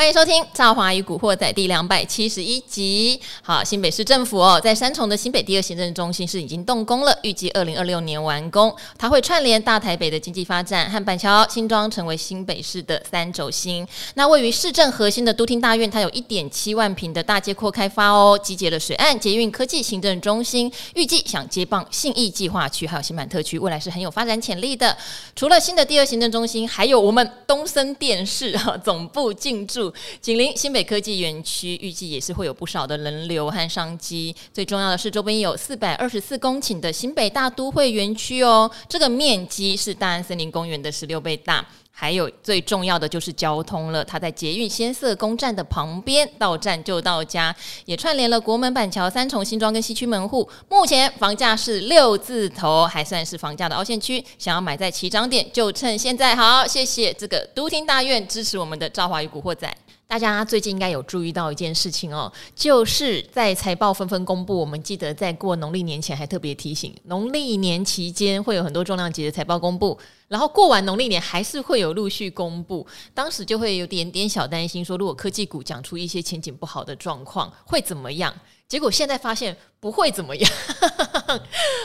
欢迎收听《赵华与古惑仔》第两百七十一集。好，新北市政府哦，在三重的新北第二行政中心是已经动工了，预计二零二六年完工。它会串联大台北的经济发展和板桥、新庄，成为新北市的三轴心。那位于市政核心的都厅大院，它有一点七万平的大街廓开发哦，集结了水岸、捷运、科技行政中心，预计想接棒信义计划区还有新板特区，未来是很有发展潜力的。除了新的第二行政中心，还有我们东森电视哈总部进驻。紧邻新北科技园区，预计也是会有不少的人流和商机。最重要的是，周边有四百二十四公顷的新北大都会园区哦，这个面积是大安森林公园的十六倍大。还有最重要的就是交通了，它在捷运先色宫站的旁边，到站就到家，也串联了国门、板桥、三重、新庄跟西区门户。目前房价是六字头，还算是房价的凹陷区。想要买在起涨点，就趁现在。好，谢谢这个都厅大院支持我们的赵华与古惑仔。大家最近应该有注意到一件事情哦，就是在财报纷纷公布，我们记得在过农历年前还特别提醒，农历年期间会有很多重量级的财报公布，然后过完农历年还是会有陆续公布，当时就会有点点小担心，说如果科技股讲出一些前景不好的状况会怎么样？结果现在发现不会怎么样，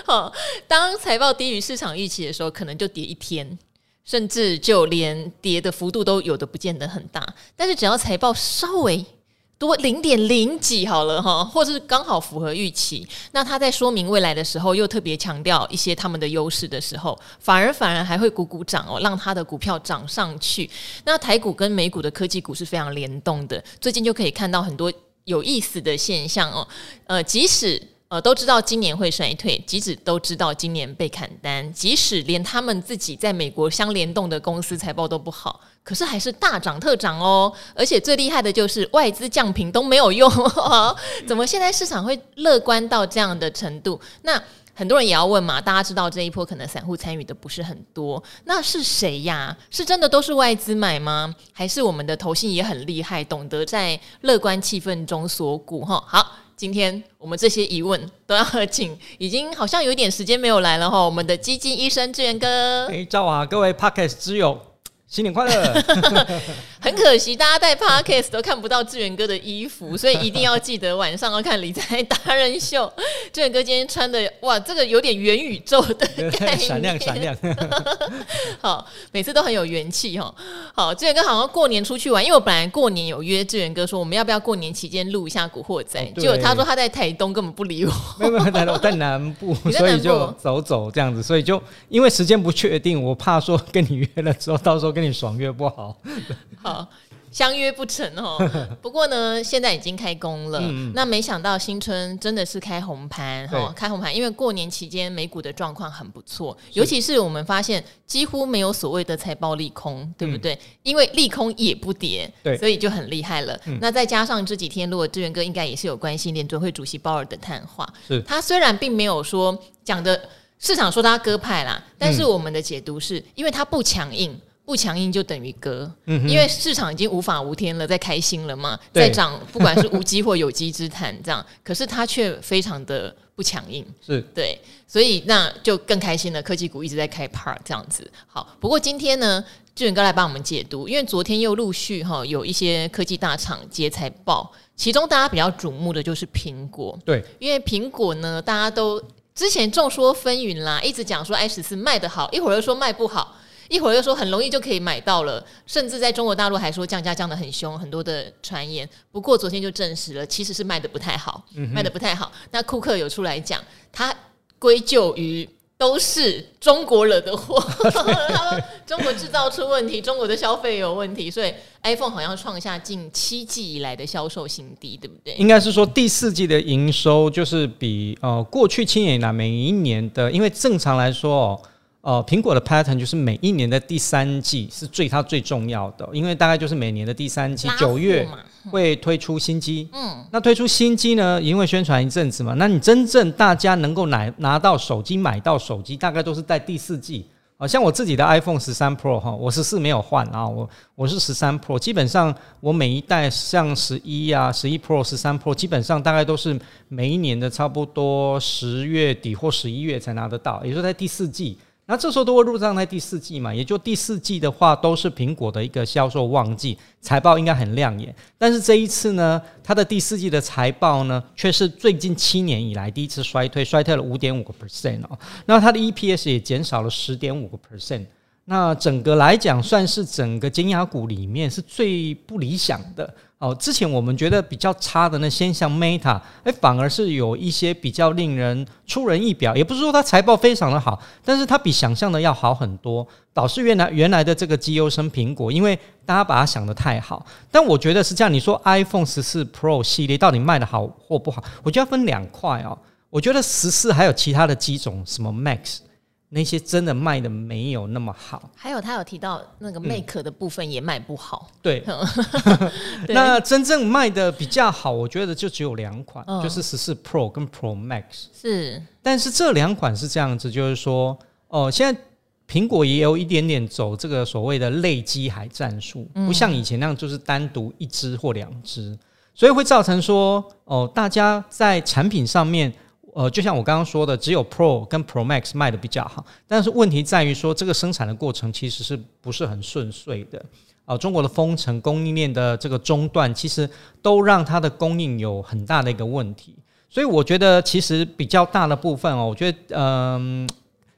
好，当财报低于市场预期的时候，可能就跌一天。甚至就连跌的幅度都有的不见得很大，但是只要财报稍微多零点零几好了哈，或者是刚好符合预期，那他在说明未来的时候又特别强调一些他们的优势的时候，反而反而还会鼓鼓掌哦，让他的股票涨上去。那台股跟美股的科技股是非常联动的，最近就可以看到很多有意思的现象哦，呃，即使。呃，都知道今年会衰退，即使都知道今年被砍单，即使连他们自己在美国相联动的公司财报都不好，可是还是大涨特涨哦。而且最厉害的就是外资降评都没有用，怎么现在市场会乐观到这样的程度？那很多人也要问嘛，大家知道这一波可能散户参与的不是很多，那是谁呀？是真的都是外资买吗？还是我们的投信也很厉害，懂得在乐观气氛中锁股？哈，好。今天我们这些疑问都要请，已经好像有点时间没有来了哈。我们的基金医生志源哥，哎，赵啊，各位 Podcast 之友。新年快乐！很可惜，大家在 Podcast 都看不到志远哥的衣服，所以一定要记得晚上要看理财达人秀。志远哥今天穿的哇，这个有点元宇宙的概念，闪 亮闪亮。好，每次都很有元气哈。好，志远哥好像过年出去玩，因为我本来过年有约志远哥说，我们要不要过年期间录一下古惑仔？哦、结果他说他在台东根本不理我。没有没有，在我在南部，所以就走走这样子，所以就因为时间不确定，我怕说跟你约了之后，到时候跟你爽约不好，好，相约不成哦。不过呢，现在已经开工了。嗯、那没想到新春真的是开红盘哈，开红盘，因为过年期间美股的状况很不错，尤其是我们发现几乎没有所谓的财报利空，对不对？嗯、因为利空也不跌，对，所以就很厉害了。嗯、那再加上这几天，如果志源哥应该也是有关心联准会主席鲍尔的谈话，是他虽然并没有说讲的。市场说他鸽派啦，但是我们的解读是因为他不强硬，不强硬就等于割，嗯、因为市场已经无法无天了，在开心了嘛，对。在涨，不管是无机或有机之谈这样，可是它却非常的不强硬，是。对，所以那就更开心了。科技股一直在开趴这样子，好，不过今天呢，志远哥来帮我们解读，因为昨天又陆续哈有一些科技大厂接财报，其中大家比较瞩目的就是苹果，对，因为苹果呢，大家都。之前众说纷纭啦，一直讲说 i 十四卖得好，一会儿又说卖不好，一会儿又说很容易就可以买到了，甚至在中国大陆还说降价降的很凶，很多的传言。不过昨天就证实了，其实是卖的不太好，嗯、卖的不太好。那库克有出来讲，他归咎于。都是中国惹的祸，他说中国制造出问题，中国的消费有问题，所以 iPhone 好像创下近七季以来的销售新低，对不对？应该是说第四季的营收就是比呃过去七年来每一年的，因为正常来说哦。呃，苹果的 pattern 就是每一年的第三季是最它最重要的，因为大概就是每年的第三季九月会推出新机。嗯，那推出新机呢，因为宣传一阵子嘛，那你真正大家能够拿拿到手机、买到手机，大概都是在第四季。呃像我自己的 iPhone 十三 Pro 哈，我十四没有换啊，我我是十三 Pro，基本上我每一代像十一啊、十一 Pro、十三 Pro，基本上大概都是每一年的差不多十月底或十一月才拿得到，也就是在第四季。那这时候都会入账在第四季嘛，也就第四季的话都是苹果的一个销售旺季，财报应该很亮眼。但是这一次呢，它的第四季的财报呢，却是最近七年以来第一次衰退，衰退了五点五个 percent 哦。那它的 EPS 也减少了十点五个 percent。那整个来讲，算是整个金牙股里面是最不理想的。哦，之前我们觉得比较差的那些像 Meta，哎，反而是有一些比较令人出人意表。也不是说它财报非常的好，但是它比想象的要好很多。导致原来原来的这个绩优生苹果，因为大家把它想得太好。但我觉得是这样，你说 iPhone 十四 Pro 系列到底卖得好或不好？我觉得要分两块哦。我觉得十四还有其他的机种，什么 Max。那些真的卖的没有那么好，还有他有提到那个 Mac 的部分也卖不好。嗯、对，那真正卖的比较好，我觉得就只有两款，嗯、就是十四 Pro 跟 Pro Max。是，但是这两款是这样子，就是说，哦、呃，现在苹果也有一点点走这个所谓的类机海战术，不像以前那样就是单独一支或两支，所以会造成说，哦、呃，大家在产品上面。呃，就像我刚刚说的，只有 Pro 跟 Pro Max 卖的比较好，但是问题在于说，这个生产的过程其实是不是很顺遂的？啊、呃，中国的封城、供应链的这个中断，其实都让它的供应有很大的一个问题。所以我觉得，其实比较大的部分哦，我觉得嗯，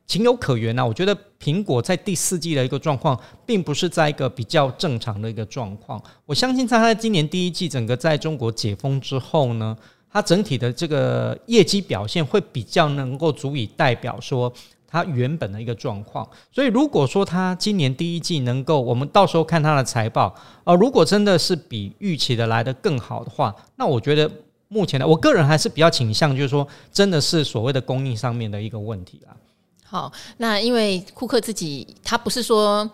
情有可原呐、啊。我觉得苹果在第四季的一个状况，并不是在一个比较正常的一个状况。我相信，在它今年第一季整个在中国解封之后呢。它整体的这个业绩表现会比较能够足以代表说它原本的一个状况，所以如果说它今年第一季能够，我们到时候看它的财报，呃，如果真的是比预期的来得更好的话，那我觉得目前的我个人还是比较倾向，就是说真的是所谓的供应上面的一个问题啦。好，那因为库克自己他不是说，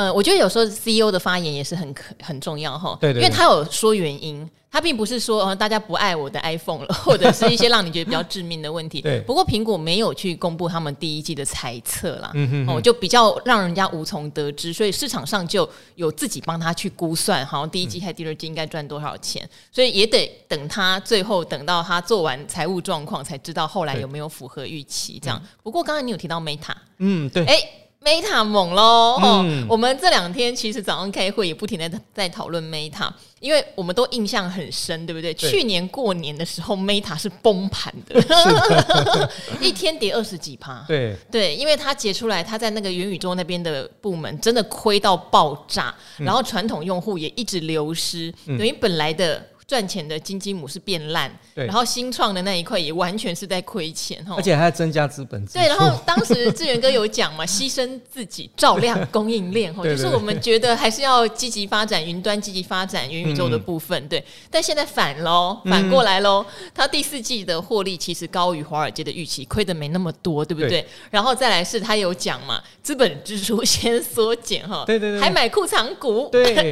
呃，我觉得有时候 CEO 的发言也是很很重要哈，对，对，对，因为他有说原因。他并不是说呃大家不爱我的 iPhone 了，或者是一些让你觉得比较致命的问题。对。不过苹果没有去公布他们第一季的猜测啦，嗯哼哼，哦，就比较让人家无从得知，所以市场上就有自己帮他去估算，好像第一季还第二季应该赚多少钱，嗯，所以也得等他最后等到他做完财务状况才知道后来有没有符合预期这样。不过刚才你有提到 Meta，嗯，对，哎。Meta 猛喽！哦，嗯、我们这两天其实早上开会也不停的在讨论 Meta，因为我们都印象很深，对不对？对，去年过年的时候，Meta 是崩盘的，的 一天跌二十几趴。对对，因为它解出来，它在那个元宇宙那边的部门真的亏到爆炸，嗯、然后传统用户也一直流失，等于本来的。赚钱的金鸡母是变烂，然后新创的那一块也完全是在亏钱哈，而且还要增加资本。对，然后当时志源哥有讲嘛，牺牲自己照亮 供应链哈，就是我们觉得还是要积极发展云端，积极发展元宇宙的部分，对。但现在反喽，反过来喽，他第四季的获利其实高于华尔街的预期，亏的没那么多，对不对？然后再来是他有讲嘛，资本支出 先缩减哈，对对对，还买库藏股，对，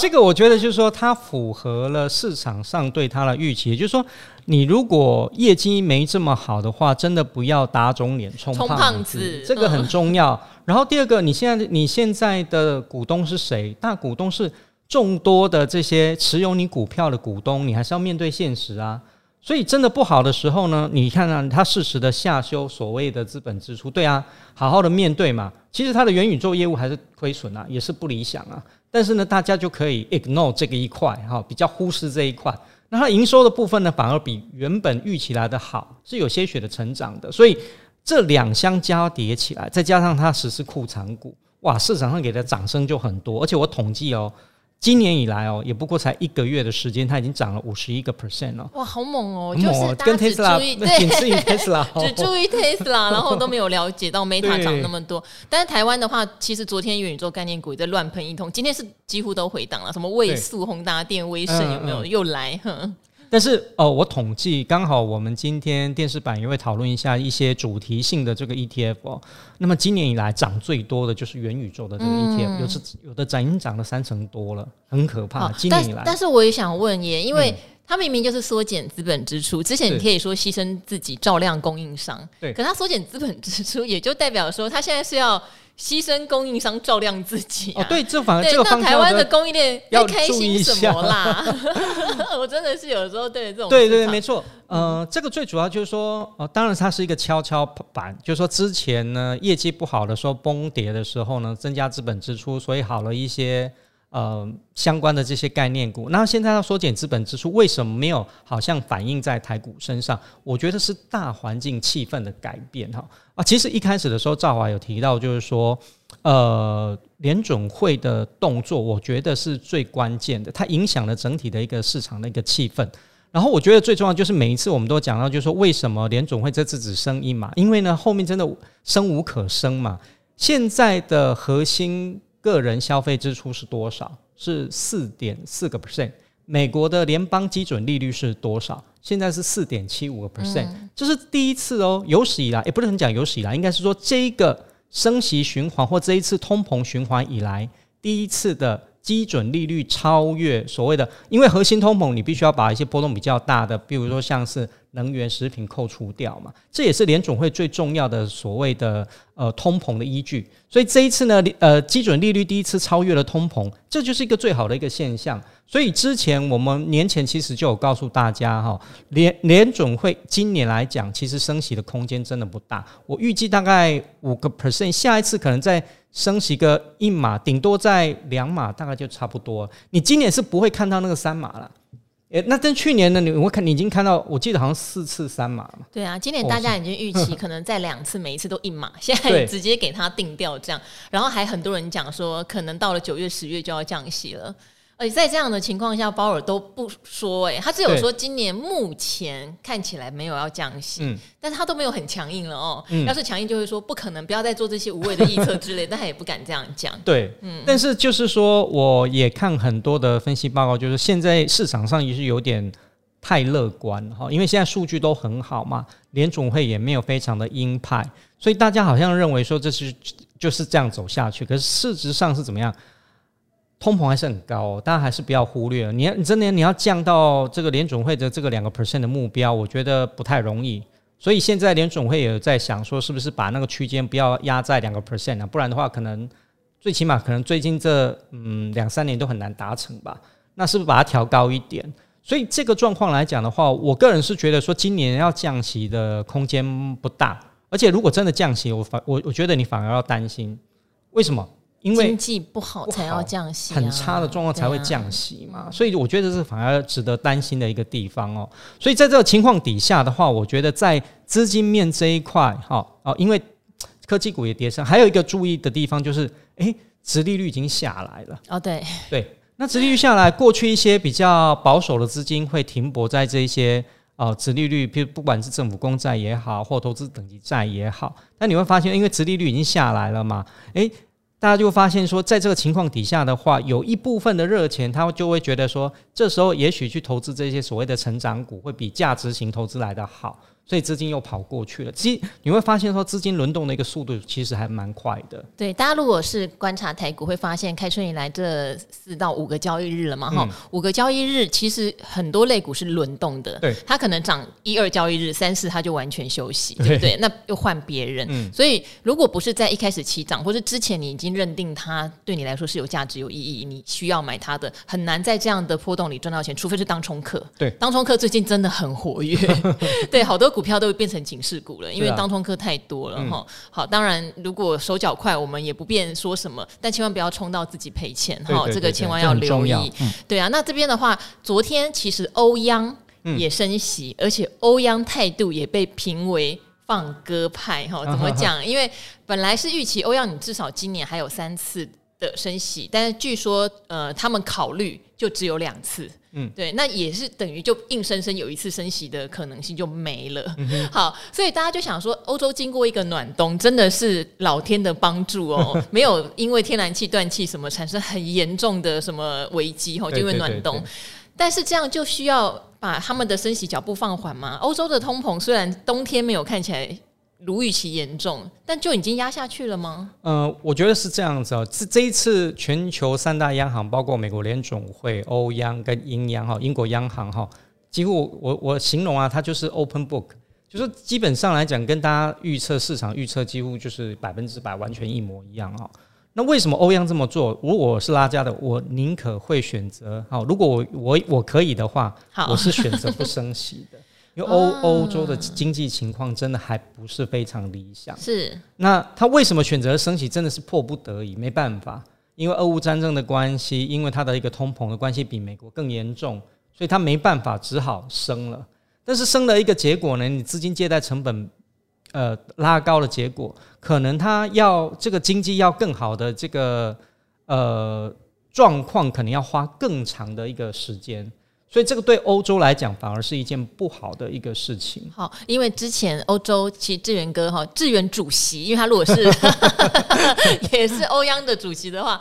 这个我觉得就是说它符合了市场。上对他的预期，也就是说，你如果业绩没这么好的话，真的不要打肿脸充胖子，胖子这个很重要。嗯、然后第二个，你现在你现在的股东是谁？大股东是众多的这些持有你股票的股东，你还是要面对现实啊。所以真的不好的时候呢，你看啊，他适时的下修所谓的资本支出，对啊，好好的面对嘛。其实他的元宇宙业务还是亏损啊，也是不理想啊。但是呢，大家就可以 ignore 这个一块哈，比较忽视这一块。那它营收的部分呢，反而比原本预期来的好，是有些许的成长的。所以这两相交叠起来，再加上它实施库藏股，哇，市场上给的掌声就很多。而且我统计哦。今年以来哦，也不过才一个月的时间，它已经涨了五十一个 percent 了。哇，好猛哦！猛就是跟 Tesla，仅次于 Tesla，只注意 Tesla，然后都没有了解到 Meta 涨那么多。但是台湾的话，其实昨天元宇宙概念股也在乱喷一通，今天是几乎都回档了。什么位速、宏达电、威盛有没有、嗯嗯、又来？哼。但是哦，我统计刚好，我们今天电视版也会讨论一下一些主题性的这个 ETF 哦。那么今年以来涨最多的就是元宇宙的这个 ETF，、嗯、有是有的涨已经涨了三成多了，很可怕。哦、今年以来，但，但是我也想问耶，因为它明明就是缩减资本支出，之前你可以说牺牲自己照亮供应商，对，可它缩减资本支出，也就代表说它现在是要。牺牲供应商照亮自己、啊、哦，对，这反而这个方，台湾的供应链要开心什么啦？我真的是有时候对这种对对对，没错。呃，这个最主要就是说，呃，当然它是一个跷跷板，就是说之前呢业绩不好的时候崩跌的时候呢，增加资本支出，所以好了一些。呃，相关的这些概念股，那现在要缩减资本支出，为什么没有好像反映在台股身上？我觉得是大环境气氛的改变哈啊。其实一开始的时候，赵华有提到，就是说，呃，联准会的动作，我觉得是最关键的，它影响了整体的一个市场的一个气氛。然后我觉得最重要就是每一次我们都讲到，就是说为什么联准会这次只升一码？因为呢，后面真的升无可升嘛。现在的核心。个人消费支出是多少？是四点四个 percent。美国的联邦基准利率是多少？现在是四点七五个 percent。这是第一次哦，有史以来，也不是很讲有史以来，应该是说这一个升息循环或这一次通膨循环以来第一次的基准利率超越所谓的，因为核心通膨你必须要把一些波动比较大的，比如说像是。能源、食品扣除掉嘛，这也是联准会最重要的所谓的呃通膨的依据。所以这一次呢，呃基准利率第一次超越了通膨，这就是一个最好的一个现象。所以之前我们年前其实就有告诉大家哈，联联准会今年来讲，其实升息的空间真的不大。我预计大概五个 percent，下一次可能在升息个一码，顶多在两码，大概就差不多。你今年是不会看到那个三码了。诶，那跟去年呢？你我看你已经看到，我记得好像四次三码嘛。对啊，今年大家已经预期可能在两次，每一次都一码，现在直接给它定掉这样。然后还很多人讲说，可能到了九月、十月就要降息了。而且在这样的情况下，鲍尔都不说、欸，诶，他只有说今年目前看起来没有要降息，嗯，但是他都没有很强硬了哦。嗯、要是强硬，就会说不可能，不要再做这些无谓的预测之类，但他也不敢这样讲。对，嗯，但是就是说，我也看很多的分析报告，就是现在市场上也是有点太乐观哈，因为现在数据都很好嘛，联总会也没有非常的鹰派，所以大家好像认为说这是就是这样走下去，可是事实上是怎么样？通膨还是很高，大家还是不要忽略。你要你真的你要降到这个联准会的这个两个 percent 的目标，我觉得不太容易。所以现在联准会也在想说，是不是把那个区间不要压在两个 percent 啊？不然的话，可能最起码可能最近这嗯两三年都很难达成吧。那是不是把它调高一点？所以这个状况来讲的话，我个人是觉得说今年要降息的空间不大。而且如果真的降息，我反我我觉得你反而要担心，为什么？因为经济不好才要降息，很差的状况才会降息嘛，所以我觉得这是反而值得担心的一个地方哦。所以在这个情况底下的话，我觉得在资金面这一块，哈哦，因为科技股也跌升，还有一个注意的地方就是，诶，殖利率已经下来了哦。对对，那殖利率下来，过去一些比较保守的资金会停泊在这一些呃殖利率，譬如不管是政府公债也好，或投资等级债也好，那你会发现，因为殖利率已经下来了嘛，诶。大家就发现说，在这个情况底下的话，有一部分的热钱，他就会觉得说，这时候也许去投资这些所谓的成长股，会比价值型投资来的好。所以资金又跑过去了，其实你会发现说，资金轮动的一个速度其实还蛮快的。对，大家如果是观察台股，会发现开春以来这四到五个交易日了嘛，哈、嗯，五个交易日其实很多类股是轮动的。对，它可能涨一二交易日，三四它就完全休息，对不对？那又换别人。嗯，所以如果不是在一开始起涨，或是之前你已经认定它对你来说是有价值、有意义，你需要买它的，很难在这样的波动里赚到钱，除非是当冲客。对，当冲客最近真的很活跃。对，好多股。股票都会变成警示股了，因为当冲客太多了哈、啊嗯。好，当然如果手脚快，我们也不便说什么，但千万不要冲到自己赔钱哈。这个千万要留意。嗯、对啊，那这边的话，昨天其实欧央也升息，嗯、而且欧央态度也被评为放鸽派哈。怎么讲？因为本来是预期欧阳你至少今年还有三次的升息，但是据说呃，他们考虑就只有两次。嗯，对，那也是等于就硬生生有一次升息的可能性就没了。嗯、好，所以大家就想说，欧洲经过一个暖冬，真的是老天的帮助哦，没有因为天然气断气什么产生很严重的什么危机哦，就因为暖冬。但是这样就需要把他们的升息脚步放缓吗？欧洲的通膨虽然冬天没有看起来。如预期严重，但就已经压下去了吗？呃，我觉得是这样子哦。这这一次全球三大央行，包括美国联总会、欧央跟英央哈，英国央行哈，几乎我我形容啊，它就是 open book，就是基本上来讲，跟大家预测市场预测几乎就是百分之百完全一模一样啊。那为什么欧央这么做？如果我是拉加的，我宁可会选择好。如果我我我可以的话，我是选择不升息的，因为欧欧洲的经济情况真的还不是非常理想。是。那他为什么选择升息？真的是迫不得已，没办法，因为俄乌战争的关系，因为他的一个通膨的关系比美国更严重，所以他没办法，只好升了。但是升了一个结果呢？你资金借贷成本，呃，拉高的结果，可能他要这个经济要更好的这个呃状况，可能要花更长的一个时间。所以这个对欧洲来讲，反而是一件不好的一个事情。好，因为之前欧洲其实智源哥哈，智源主席，因为他如果是 也是欧央的主席的话，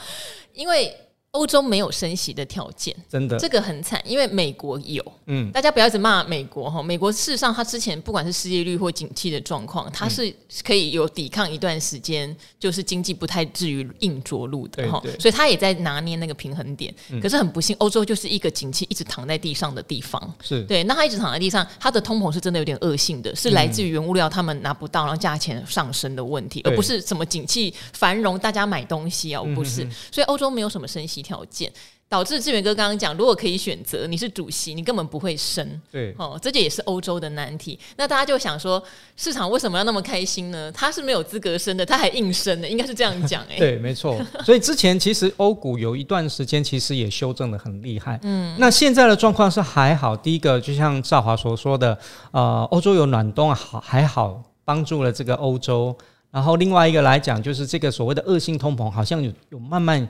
因为。欧洲没有升息的条件，真的，这个很惨，因为美国有。嗯，大家不要一直骂美国哈，美国事实上，它之前不管是失业率或景气的状况，它是可以有抵抗一段时间，就是经济不太至于硬着陆的哈。所以它也在拿捏那个平衡点。可是很不幸，欧洲就是一个景气一直躺在地上的地方。是对，那它一直躺在地上，它的通膨是真的有点恶性的，是来自于原物料他们拿不到，然后价钱上升的问题，而不是什么景气繁荣，大家买东西哦，不是。所以欧洲没有什么升息条件，导致志远哥刚刚讲，如果可以选择，你是主席，你根本不会升。对，哦，这就也是欧洲的难题。那大家就想说，市场为什么要那么开心呢？他是没有资格升的，他还硬升的，应该是这样讲哎。对，没错。所以之前其实欧股有一段时间其实也修正的很厉害。嗯，那现在的状况是还好。第一个就像赵华所说的，呃，欧洲有暖冬，好还好帮助了这个欧洲。然后另外一个来讲，就是这个所谓的恶性通膨，好像有有慢慢。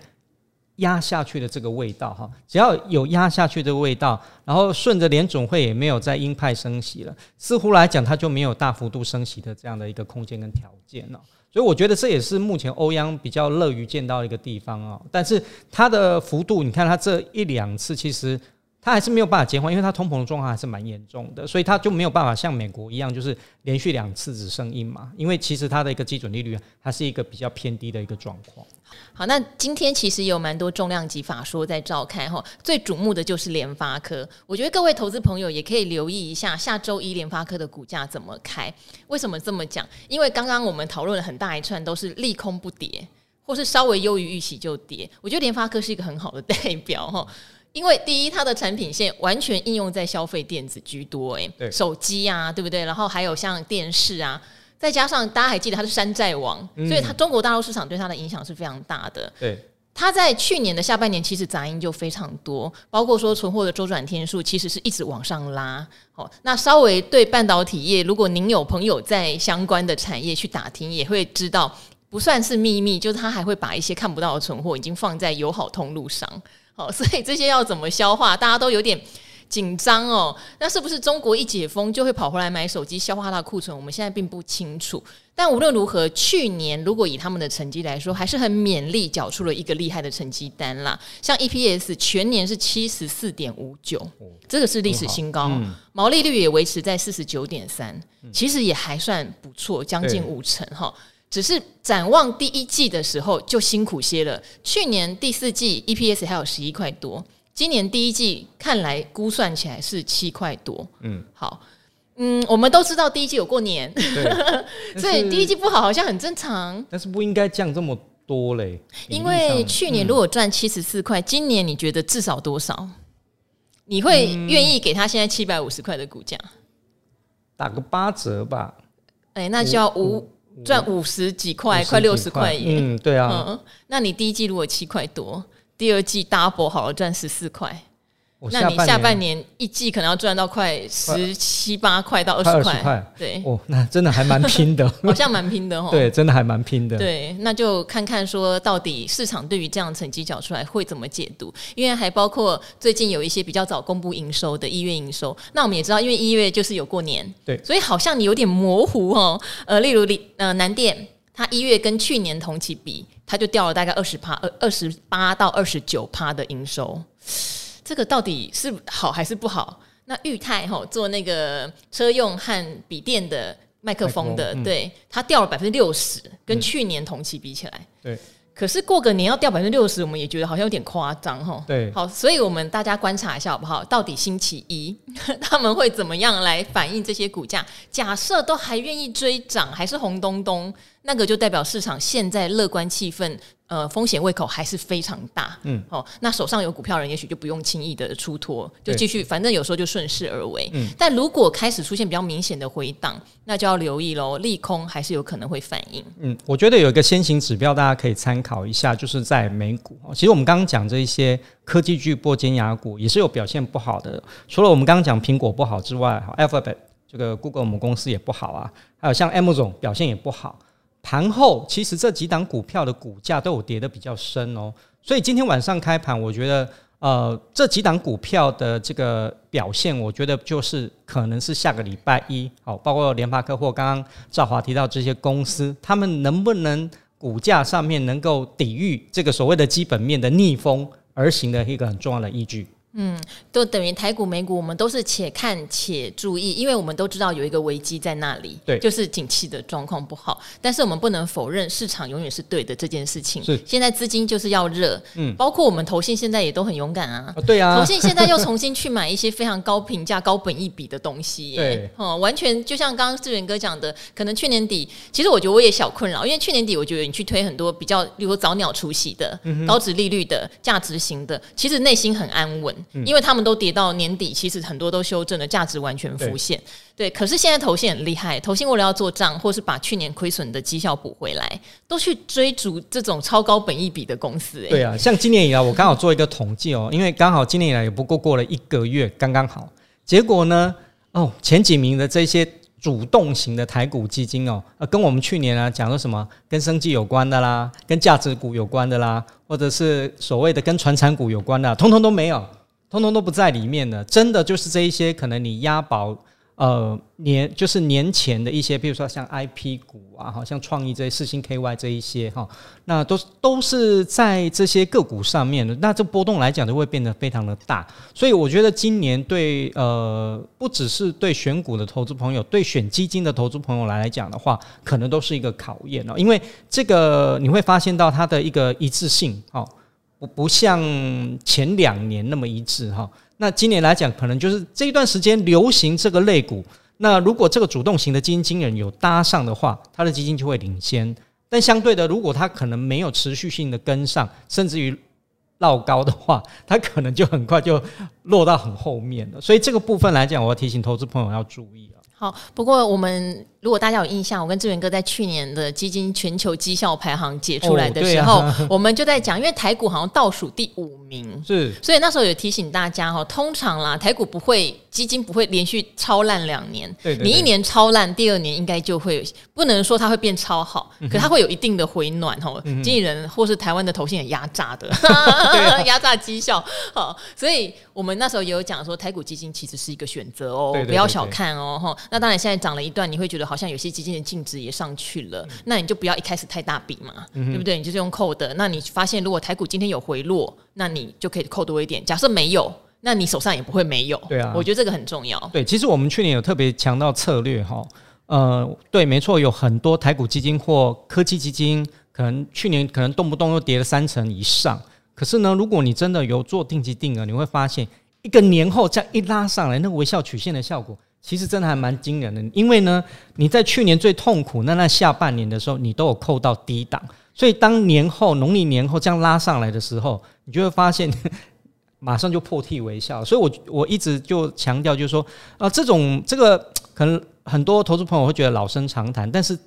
压下去的这个味道哈，只要有压下去的味道，然后顺着联总会也没有在鹰派升息了，似乎来讲它就没有大幅度升息的这样的一个空间跟条件了。所以我觉得这也是目前欧央比较乐于见到一个地方哦。但是它的幅度，你看它这一两次其实。他还是没有办法减缓，因为他通膨的状况还是蛮严重的，所以他就没有办法像美国一样，就是连续两次只升一嘛。因为其实它的一个基准利率还是一个比较偏低的一个状况。好，那今天其实有蛮多重量级法说在召开哈，最瞩目的就是联发科。我觉得各位投资朋友也可以留意一下下周一联发科的股价怎么开。为什么这么讲？因为刚刚我们讨论了很大一串都是利空不跌，或是稍微优于预期就跌。我觉得联发科是一个很好的代表哈。因为第一，它的产品线完全应用在消费电子居多，哎，手机啊，对不对？然后还有像电视啊，再加上大家还记得它是山寨王，嗯、所以它中国大陆市场对它的影响是非常大的。对，它在去年的下半年其实杂音就非常多，包括说存货的周转天数其实是一直往上拉。哦，那稍微对半导体业，如果您有朋友在相关的产业去打听，也会知道不算是秘密，就是他还会把一些看不到的存货已经放在友好通路上。好，所以这些要怎么消化，大家都有点紧张哦。那是不是中国一解封就会跑回来买手机，消化它的库存？我们现在并不清楚。但无论如何，去年如果以他们的成绩来说，还是很勉力，缴出了一个厉害的成绩单啦。像 EPS 全年是七十四点五九，这个是历史新高，嗯、毛利率也维持在四十九点三，其实也还算不错，将近五成哈。只是展望第一季的时候就辛苦些了。去年第四季 EPS 还有十一块多，今年第一季看来估算起来是七块多。嗯，好，嗯，我们都知道第一季有过年，所以第一季不好好像很正常。但是不应该降这么多嘞，因为去年如果赚七十四块，嗯、今年你觉得至少多少？你会愿意给他现在七百五十块的股价？打个八折吧。哎、欸，那就要五。赚五十几块，快六十块耶！嗯，对啊。嗯，那你第一季如果七块多，第二季 double 好了，赚十四块。那你下半年一季可能要赚到快十七八块到二十块，对哦，那真的还蛮拼的，好像蛮拼的哦。对，真的还蛮拼的。对，那就看看说到底市场对于这样成绩缴出来会怎么解读，因为还包括最近有一些比较早公布营收的一月营收，那我们也知道，因为一月就是有过年，对，所以好像你有点模糊哦。呃，例如你呃南电，它一月跟去年同期比，它就掉了大概二十趴，二二十八到二十九趴的营收。这个到底是好还是不好？那裕泰哈做那个车用和笔电的麦克风的，对它掉了百分之六十，跟去年同期比起来，嗯、对，可是过个年要掉百分之六十，我们也觉得好像有点夸张哈。对，好，所以我们大家观察一下好不好？到底星期一 他们会怎么样来反映这些股价？假设都还愿意追涨，还是红咚咚，那个就代表市场现在乐观气氛。呃，风险胃口还是非常大。嗯，哦，那手上有股票人，也许就不用轻易的出脱，就继续，反正有时候就顺势而为。嗯，但如果开始出现比较明显的回档，那就要留意喽，利空还是有可能会反应。嗯，我觉得有一个先行指标，大家可以参考一下，就是在美股。其实我们刚刚讲这一些科技巨擘尖牙股也是有表现不好的，除了我们刚刚讲苹果不好之外，Alphabet 这个 Google 母公司也不好啊，还有像 Amazon 表现也不好。盘后其实这几档股票的股价都有跌得比较深哦，所以今天晚上开盘，我觉得呃这几档股票的这个表现，我觉得就是可能是下个礼拜一，好，包括联发科或刚刚赵华提到这些公司，他们能不能股价上面能够抵御这个所谓的基本面的逆风而行的一个很重要的依据。嗯，都等于台股、美股，我们都是且看且注意，因为我们都知道有一个危机在那里，对，就是景气的状况不好。但是我们不能否认市场永远是对的这件事情。是，现在资金就是要热，嗯，包括我们投信现在也都很勇敢啊，哦、对啊，投信现在又重新去买一些非常高评价、高本益比的东西，对，哦，完全就像刚刚志远哥讲的，可能去年底，其实我觉得我也小困扰，因为去年底我觉得你去推很多比较，例如早鸟除息的、嗯、高值利率的、价值型的，其实内心很安稳，嗯、因为他们都。跌到年底，其实很多都修正了，价值完全浮现。对，对，可是现在投信很厉害，投信为了要做账，或是把去年亏损的绩效补回来，都去追逐这种超高本益比的公司。对啊，像今年以来，我刚好做一个统计哦，因为刚好今年以来也不过过了一个月，刚刚好。结果呢，哦，前几名的这些主动型的台股基金哦，呃，跟我们去年啊讲的什么，跟生计有关的啦，跟价值股有关的啦，或者是所谓的跟传产股有关的，通通都没有。通通都不在里面的，真的就是这一些可能你押宝，呃，年就是年前的一些，比如说像 IP 股啊，好像创意这些、世芯 KY 这一些哈，那都都是在这些个股上面的，那这波动来讲就会变得非常的大，所以我觉得今年对呃，不只是对选股的投资朋友，对选基金的投资朋友来来讲的话，可能都是一个考验哦，因为这个你会发现到它的一个一致性哦。不不像前两年那么一致哈，那今年来讲，可能就是这一段时间流行这个类股。那如果这个主动型的基金经理人有搭上的话，他的基金就会领先。但相对的，如果他可能没有持续性的跟上，甚至于绕高的话，他可能就很快就落到很后面了。所以这个部分来讲，我要提醒投资朋友要注意了。好，不过我们。如果大家有印象，我跟志源哥在去年的基金全球绩效排行解出来的时候，哦啊、我们就在讲，因为台股好像倒数第五名，是，所以那时候有提醒大家哈，通常啦，台股不会基金不会连续超烂两年，对，对，对，你一年超烂，第二年应该就会不能说它会变超好，可它会有一定的回暖哈，经纪人或是台湾的投信也压榨的，压榨绩效，好，所以我们那时候也有讲说，台股基金其实是一个选择哦，不要小看哦哈，那当然现在涨了一段，你会觉得。好像有些基金的净值也上去了，那你就不要一开始太大笔嘛，嗯、对不对？你就是用扣的。那你发现如果台股今天有回落，那你就可以扣多一点。假设没有，那你手上也不会没有。对啊，我觉得这个很重要。对，其实我们去年有特别强调策略哈，呃，对，没错，有很多台股基金或科技基金，可能去年可能动不动又跌了三成以上。可是呢，如果你真的有做定期定额，你会发现一个年后这样一拉上来，那个微笑曲线的效果。其实真的还蛮惊人的，因为呢，你在去年最痛苦那那下半年的时候，你都有扣到低档，所以当年后农历年后这样拉上来的时候，你就会发现 马上就破涕为笑。所以我我一直就强调，就是说啊，这种这个可能很多投资朋友会觉得老生常谈，但是。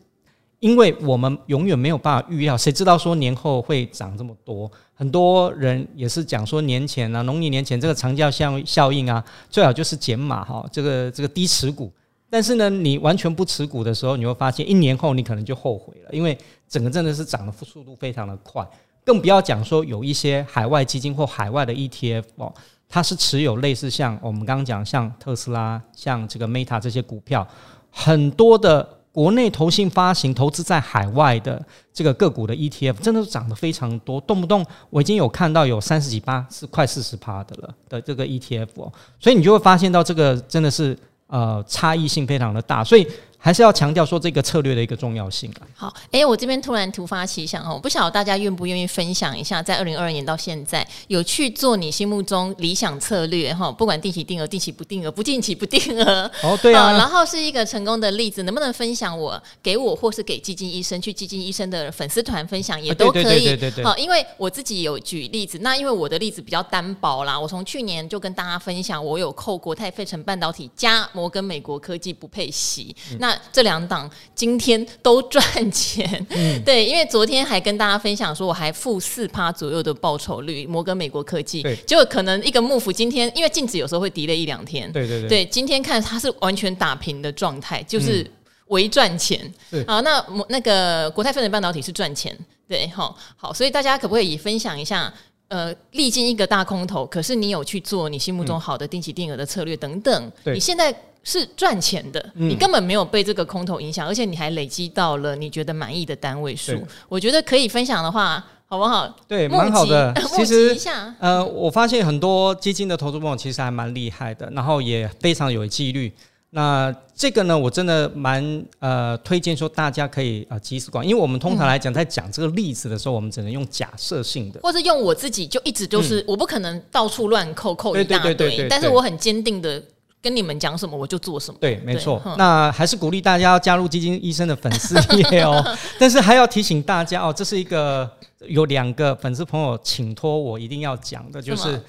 因为我们永远没有办法预料，谁知道说年后会涨这么多？很多人也是讲说年前啊，农历年前这个长假效效应啊，最好就是减码哈，这个这个低持股。但是呢，你完全不持股的时候，你会发现一年后你可能就后悔了，因为整个真的是涨的速度非常的快。更不要讲说有一些海外基金或海外的 ETF 哦，它是持有类似像我们刚刚讲像特斯拉、像这个 Meta 这些股票，很多的。国内投信发行投资在海外的这个个股的 ETF，真的涨得非常多，动不动我已经有看到有三十几趴，是快四十趴的了的这个 ETF 哦，所以你就会发现到这个真的是呃差异性非常的大，所以还是要强调说这个策略的一个重要性啊。好，哎、欸，我这边突然突发奇想哦，不晓得大家愿不愿意分享一下，在二零二二年到现在有去做你心目中理想策略哈，不管定期定额、定期不定额、不定期不定额。哦，对啊，然后是一个成功的例子，能不能分享我给我或是给基金医生去基金医生的粉丝团分享也都可以，对对对。对好，因为我自己有举例子，那因为我的例子比较单薄啦，我从去年就跟大家分享，我有扣国泰费城半导体加摩根美国科技不配息，嗯、那这两档今天都赚钱，嗯、对，因为昨天还跟大家分享说，我还负四趴左右的报酬率，摩根美国科技，对，结果可能一个幕府今天因为净值有时候会 delay 一两天，对对对，对，今天看它是完全打平的状态，就是微赚钱，嗯、好，那那个国泰费城半导体是赚钱，对，好，好，所以大家可不可以分享一下？呃，历经一个大空头，可是你有去做你心目中好的定期定额的策略等等，嗯、你现在是赚钱的，嗯、你根本没有被这个空头影响，而且你还累积到了你觉得满意的单位数。我觉得可以分享的话，好不好？对，蛮好的。其实，呃，我发现很多基金的投资朋友其实还蛮厉害的，然后也非常有纪律。那这个呢，我真的蛮呃推荐说大家可以啊集思广，因为我们通常来讲在讲这个例子的时候，嗯、我们只能用假设性的，或者用我自己就一直就是、嗯、我不可能到处乱扣扣一大堆，但是我很坚定的跟你们讲什么我就做什么。对，没错。那还是鼓励大家要加入基金医生的粉丝页哦，但是还要提醒大家哦，这是一个有两个粉丝朋友请托我一定要讲的，就是。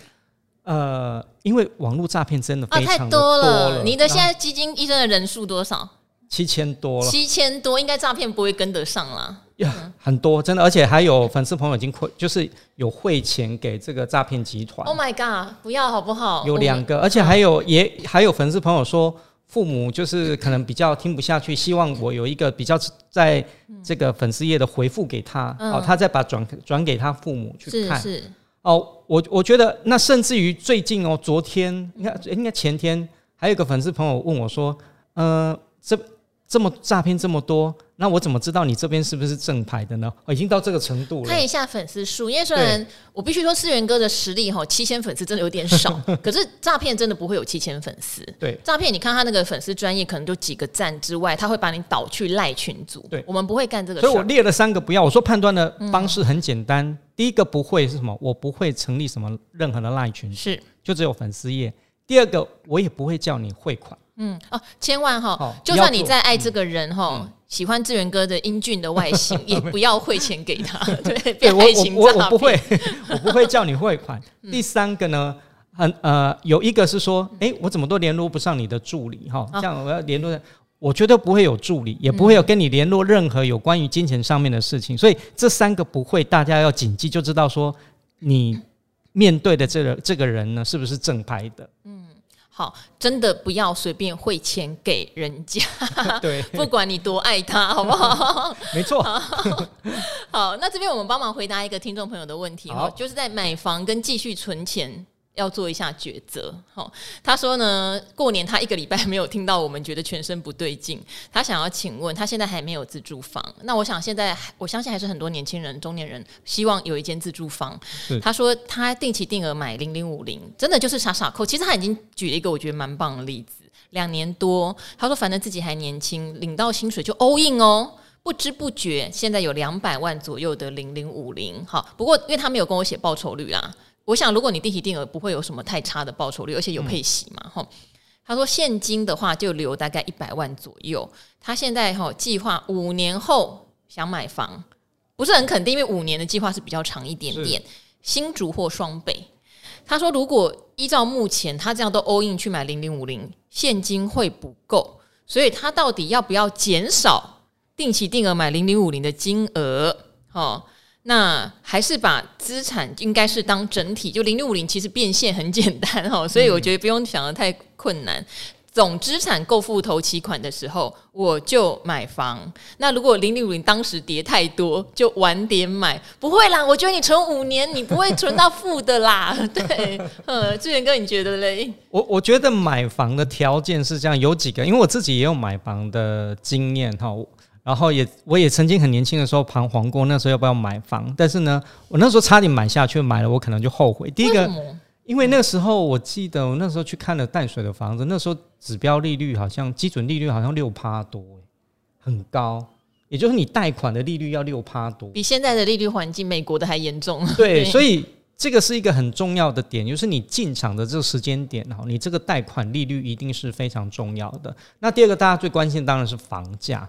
呃，因为网络诈骗真的啊、太多了。你的现在基金医生的人数多少？七千多了。七千多，应该诈骗不会跟得上啦。呀，很多，真的，而且还有粉丝朋友已经汇，就是有汇钱给这个诈骗集团。Oh my god！不要好不好？有两个，而且还有也还有粉丝朋友说，父母就是可能比较听不下去，希望我有一个比较在这个粉丝页的回复给他，嗯、哦，他再把转转给他父母去看。是。是哦，我我觉得那甚至于最近哦，昨天应该应该前天，还有一个粉丝朋友问我说，呃，这这么诈骗这么多。那我怎么知道你这边是不是正牌的呢？已经到这个程度了。看一下粉丝数，因为虽然我必须说思源哥的实力哈，七千粉丝真的有点少，可是诈骗真的不会有七千粉丝。对，诈骗你看他那个粉丝专业可能就几个赞之外，他会把你导去赖群组。对，我们不会干这个。所以我列了三个不要。我说判断的方式很简单，嗯、第一个不会是什么？我不会成立什么任何的赖群，是就只有粉丝页。第二个，我也不会叫你汇款。嗯哦，千万哈，哦、就算你再爱这个人哈，嗯、喜欢志源哥的英俊的外形，嗯、也不要汇钱给他。对。我我我，我不会，我不会叫你汇款。嗯、第三个呢，很呃，有一个是说，哎、欸，我怎么都联络不上你的助理哈？这样我要联络，我绝对不会有助理，也不会有跟你联络任何有关于金钱上面的事情。所以这三个不会，大家要谨记，就知道说你面对的这个这个人呢，是不是正牌的？嗯。好，真的不要随便汇钱给人家，对，不管你多爱他，好不好？没错。好，那这边我们帮忙回答一个听众朋友的问题哦，就是在买房跟继续存钱。要做一下抉择，好，他说呢，过年他一个礼拜没有听到我们，觉得全身不对劲。他想要请问，他现在还没有自住房，那我想现在我相信还是很多年轻人、中年人希望有一间自住房。他说他定期定额买零零五零，真的就是傻傻扣。其实他已经举了一个我觉得蛮棒的例子，两年多，他说反正自己还年轻，领到薪水就 all in 哦，不知不觉现在有两百万左右的零零五零。好，不过因为他没有跟我写报酬率啦。我想，如果你定期定额不会有什么太差的报酬率，而且有配息嘛，哈、嗯。他说现金的话就留大概一百万左右。他现在哈计划五年后想买房，不是很肯定，因为五年的计划是比较长一点点。新竹或双北。他说，如果依照目前他这样都 all in 去买零零五零，现金会不够，所以他到底要不要减少定期定额买零零五零的金额？哈。那还是把资产应该是当整体，就零零五零其实变现很简单哦，所以我觉得不用想的太困难。总资产够付头期款的时候，我就买房。那如果零零五零当时跌太多，就晚点买。不会啦，我觉得你存五年，你不会存到负的啦。对，呃，志源哥，你觉得嘞？我我觉得买房的条件是这样，有几个，因为我自己也有买房的经验哈。然后也，我也曾经很年轻的时候彷徨过，那时候要不要买房？但是呢，我那时候差点买下去，买了我可能就后悔。第一个，因为那个时候我记得我那时候去看了淡水的房子，那时候指标利率好像基准利率好像六趴多，很高，也就是你贷款的利率要六趴多，比现在的利率环境美国的还严重。对，所以这个是一个很重要的点，就是你进场的这个时间点哈，你这个贷款利率一定是非常重要的。那第二个大家最关心的当然是房价。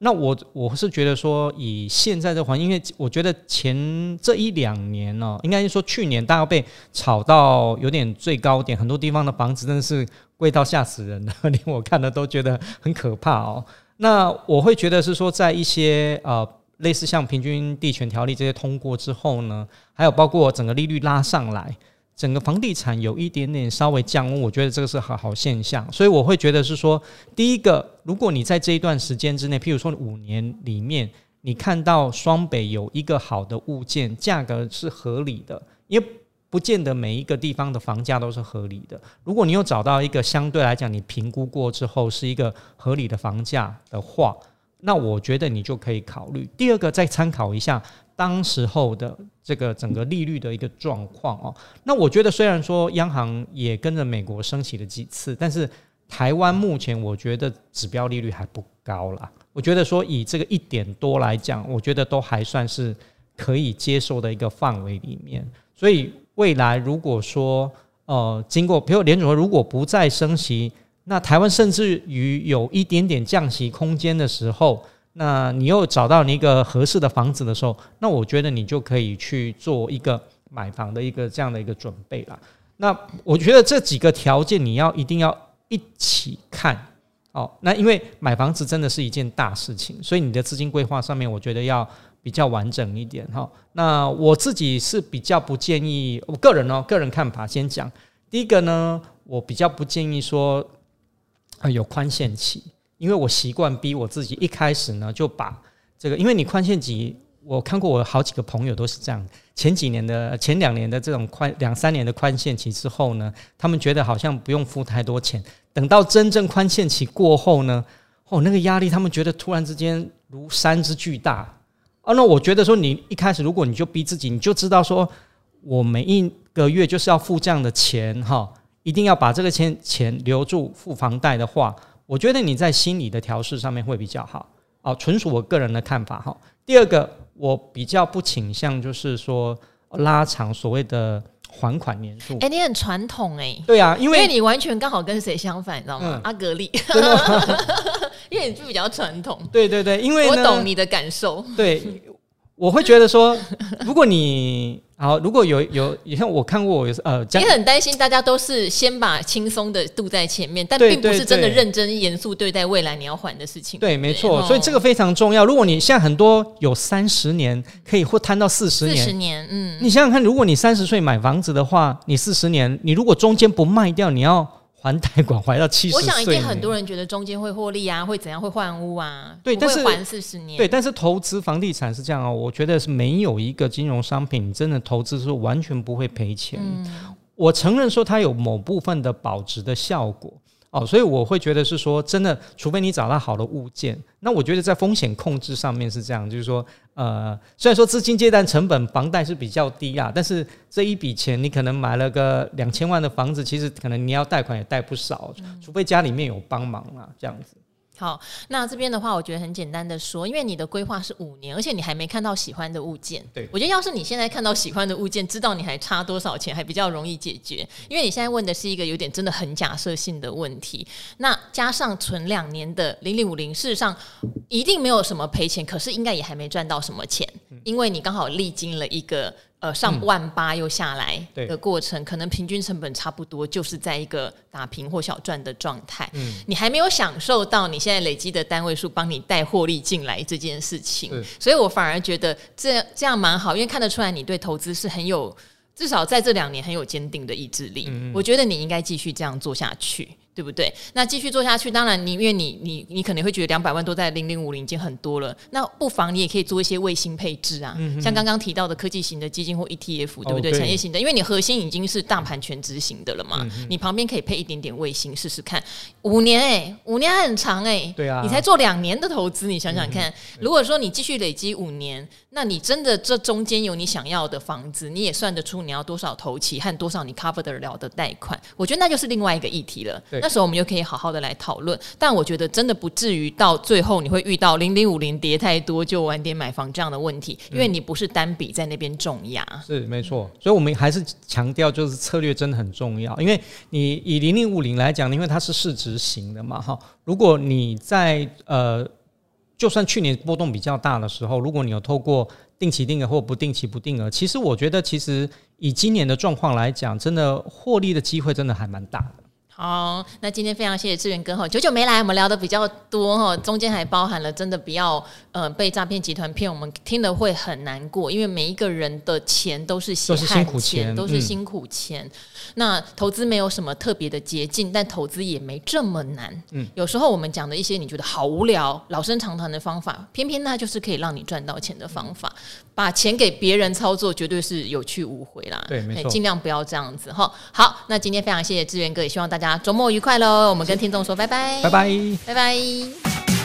那我我是觉得说，以现在的环境，因为我觉得前这一两年呢、应该是说去年大家被炒到有点最高点，很多地方的房子真的是贵到吓死人了，连我看了都觉得很可怕哦、那我会觉得是说，在一些呃类似像平均地权条例这些通过之后呢，还有包括整个利率拉上来。整个房地产有一点点稍微降温，我觉得这个是好好现象，所以我会觉得是说，第一个，如果你在这一段时间之内，譬如说五年里面，你看到双北有一个好的物件，价格是合理的，因为不见得每一个地方的房价都是合理的。如果你有找到一个相对来讲你评估过之后是一个合理的房价的话，那我觉得你就可以考虑。第二个，再参考一下。当时候的这个整个利率的一个状况哦，那我觉得虽然说央行也跟着美国升息了几次，但是台湾目前我觉得指标利率还不高啦。我觉得说以这个一点多来讲，我觉得都还算是可以接受的一个范围里面。所以未来如果说呃经过，比如联准会如果不再升息，那台湾甚至于有一点点降息空间的时候。那你又找到你一个合适的房子的时候，那我觉得你就可以去做一个买房的一个这样的一个准备了。那我觉得这几个条件你要一定要一起看哦。那因为买房子真的是一件大事情，所以你的资金规划上面我觉得要比较完整一点哈。那我自己是比较不建议，我个人哦，个人看法先讲。第一个呢，我比较不建议说啊有宽限期。因为我习惯逼我自己，一开始呢就把这个，因为你宽限期，我看过我好几个朋友都是这样，前几年的前两年的这种宽两三年的宽限期之后呢，他们觉得好像不用付太多钱，等到真正宽限期过后呢，哦，那个压力他们觉得突然之间如山之巨大。哦，那我觉得说你一开始如果你就逼自己，你就知道说我每一个月就是要付这样的钱哈，一定要把这个钱钱留住付房贷的话。我觉得你在心理的调试上面会比较好哦，纯属我个人的看法哈。第二个，我比较不倾向就是说拉长所谓的还款年数。哎，你很传统哎。对啊，因为，因为你完全刚好跟谁相反，你知道吗？嗯、阿格力。因为你就比较传统。对对对，因为我懂你的感受。对，我会觉得说，如果你。好，如果有有，你看我看过我呃，你很担心大家都是先把轻松的度在前面，但并不是真的认真严肃对待未来你要还的事情。对，没错，所以这个非常重要。如果你现在很多有三十年可以或摊到四十年，四十年，嗯，你想想看，如果你三十岁买房子的话，你四十年，你如果中间不卖掉，你要。还贷款还到七十岁，我想一定很多人觉得中间会获利啊，会怎样会换屋啊？对，但是还四十年。对，但是投资房地产是这样哦，我觉得是没有一个金融商品，真的投资是完全不会赔钱。嗯，我承认说它有某部分的保值的效果。哦，所以我会觉得是说，真的，除非你找到好的物件，那我觉得在风险控制上面是这样，就是说，呃，虽然说资金借贷成本房贷是比较低啊，但是这一笔钱你可能买了个两千万的房子，其实可能你要贷款也贷不少，除非家里面有帮忙啊，这样子。好，那这边的话，我觉得很简单的说，因为你的规划是五年，而且你还没看到喜欢的物件。对，我觉得要是你现在看到喜欢的物件，知道你还差多少钱，还比较容易解决。因为你现在问的是一个有点真的很假设性的问题。那加上存两年的零零五零，事实上一定没有什么赔钱，可是应该也还没赚到什么钱，因为你刚好历经了一个。呃，上万八又下来的过程，嗯、可能平均成本差不多，就是在一个打平或小赚的状态。嗯，你还没有享受到你现在累积的单位数帮你带获利进来这件事情，所以我反而觉得这这样蛮好，因为看得出来你对投资是很有，至少在这两年很有坚定的意志力。嗯、我觉得你应该继续这样做下去。对不对？那继续做下去，当然你因为你你你可能会觉得两百万都在零零五零已经很多了，那不妨你也可以做一些卫星配置啊，嗯、像刚刚提到的科技型的基金或 ETF，对不对？哦、对产业型的，因为你核心已经是大盘全执行的了嘛，嗯、你旁边可以配一点点卫星试试看。五年哎、欸，五年还很长哎、欸，对啊，你才做两年的投资，你想想看，嗯、如果说你继续累积五年，那你真的这中间有你想要的房子，你也算得出你要多少头期和多少你 cover 得了的贷款，我觉得那就是另外一个议题了。对那时候我们又可以好好的来讨论。但我觉得真的不至于到最后你会遇到零零五零跌太多就晚点买房这样的问题，因为你不是单笔在那边重压。是没错，所以我们还是强调就是策略真的很重要，因为你以零零五零来讲，因为它是市值型的嘛，哈，如果你在呃。就算去年波动比较大的时候，如果你有透过定期定额或不定期不定额，其实我觉得，其实以今年的状况来讲，真的获利的机会真的还蛮大的。好，那今天非常谢谢志源哥哈，久久没来，我们聊的比较多哈，中间还包含了真的不要呃被诈骗集团骗，我们听了会很难过，因为每一个人的钱都是血汗钱，都是辛苦钱。嗯、那投资没有什么特别的捷径，但投资也没这么难。嗯，有时候我们讲的一些你觉得好无聊、老生常谈的方法，偏偏那就是可以让你赚到钱的方法。把钱给别人操作，绝对是有去无回啦。对，没错，尽量不要这样子哈。好，那今天非常谢谢志源哥，也希望大家周末愉快喽。我们跟听众说拜拜，拜拜，拜拜。